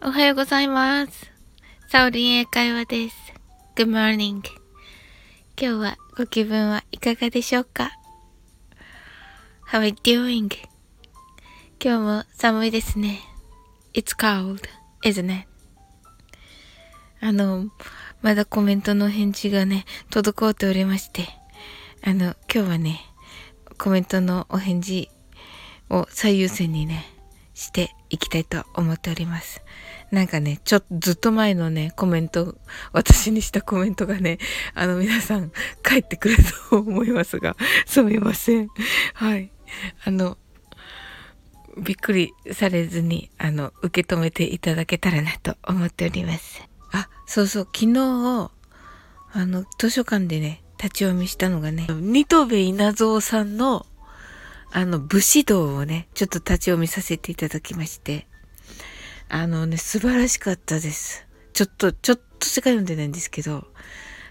おはようございます。サオリン英会話です。Good morning. 今日はご気分はいかがでしょうか ?How are you doing? 今日も寒いですね。It's cold, isn't it? あの、まだコメントの返事がね、滞っておりまして、あの、今日はね、コメントのお返事を最優先にね、していきたいと思っております。なんかね、ちょっとずっと前のね、コメント、私にしたコメントがね、あの皆さん帰ってくると思いますが、すみません。はい。あの、びっくりされずに、あの、受け止めていただけたらなと思っております。あ、そうそう、昨日、あの、図書館でね、立ち読みしたのがね、二戸稲造さんの、あの、武士道をね、ちょっと立ち読みさせていただきまして、あのね、素晴らしかったです。ちょっと、ちょっとしか読んでないんですけど、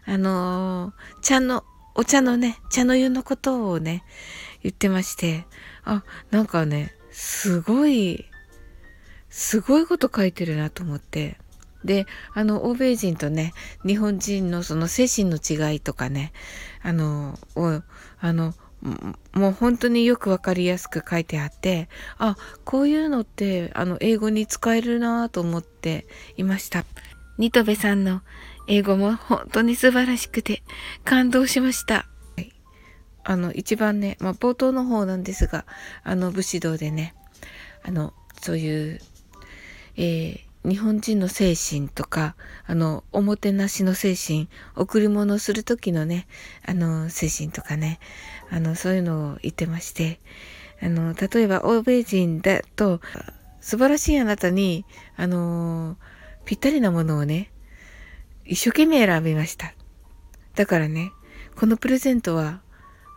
あのー茶の、お茶のね、茶の湯のことをね、言ってまして、あ、なんかね、すごい、すごいこと書いてるなと思って。で、あの、欧米人とね、日本人のその精神の違いとかね、あの、を、あの、もう本当によくわかりやすく書いてあって、あ、こういうのって、あの、英語に使えるなと思っていました。ニトベさんの英語も本当に素晴らしくて感動しました。はいあの、一番ね、まあ、冒頭の方なんですが、あの、武士道でね、あの、そういう、えー日本人の精神とか、あの、おもてなしの精神、贈り物をする時のね、あの、精神とかね、あの、そういうのを言ってまして、あの、例えば欧米人だと、素晴らしいあなたに、あの、ぴったりなものをね、一生懸命選びました。だからね、このプレゼントは、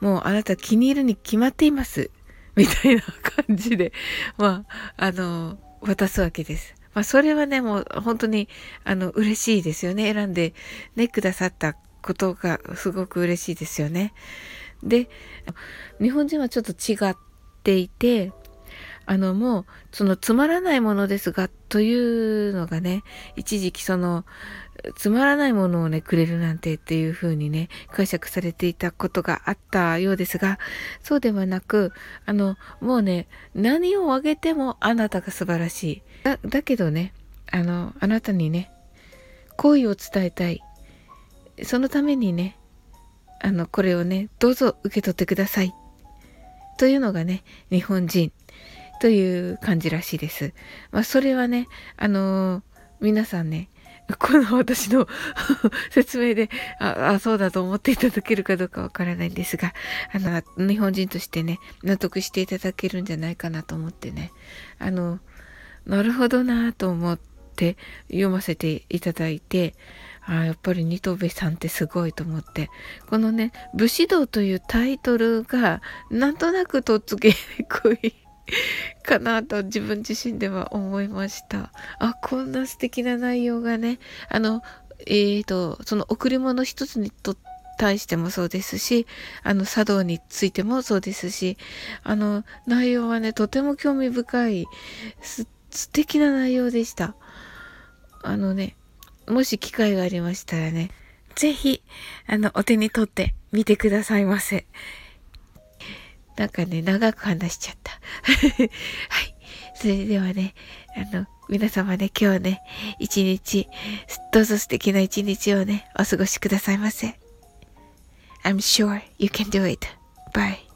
もうあなた気に入るに決まっています。みたいな感じで、まあ、あの、渡すわけです。まあ、それはね、もう本当に、あの、嬉しいですよね。選んでね、くださったことがすごく嬉しいですよね。で、日本人はちょっと違っていて、あの、もう、そのつまらないものですが、というのがね、一時期その、つまらないものをね、くれるなんてっていう風にね、解釈されていたことがあったようですが、そうではなく、あの、もうね、何をあげてもあなたが素晴らしい。だ、だけどね、あの、あなたにね、好意を伝えたい。そのためにね、あの、これをね、どうぞ受け取ってください。というのがね、日本人という感じらしいです。まあ、それはね、あの皆さんね、この私の 説明であ、あ、そうだと思っていただけるかどうかわからないんですが、あの、日本人としてね、納得していただけるんじゃないかなと思ってね、あの、なるほどなと思って読ませていただいて、あやっぱりニトベさんってすごいと思って、このね、武士道というタイトルが、なんとなくとっつけにくい。かなと自分自身では思いました。あ、こんな素敵な内容がね、あの、えーと、その贈り物一つにと対してもそうですし、あの、茶道についてもそうですし、あの、内容はね、とても興味深い、す、素敵な内容でした。あのね、もし機会がありましたらね、ぜひ、あの、お手に取ってみてくださいませ。なんかね、長く話しちゃった。はい。それではね、あの、皆様ね、今日ね、一日、どうぞ素敵な一日をね、お過ごしくださいませ。I'm sure you can do it. Bye.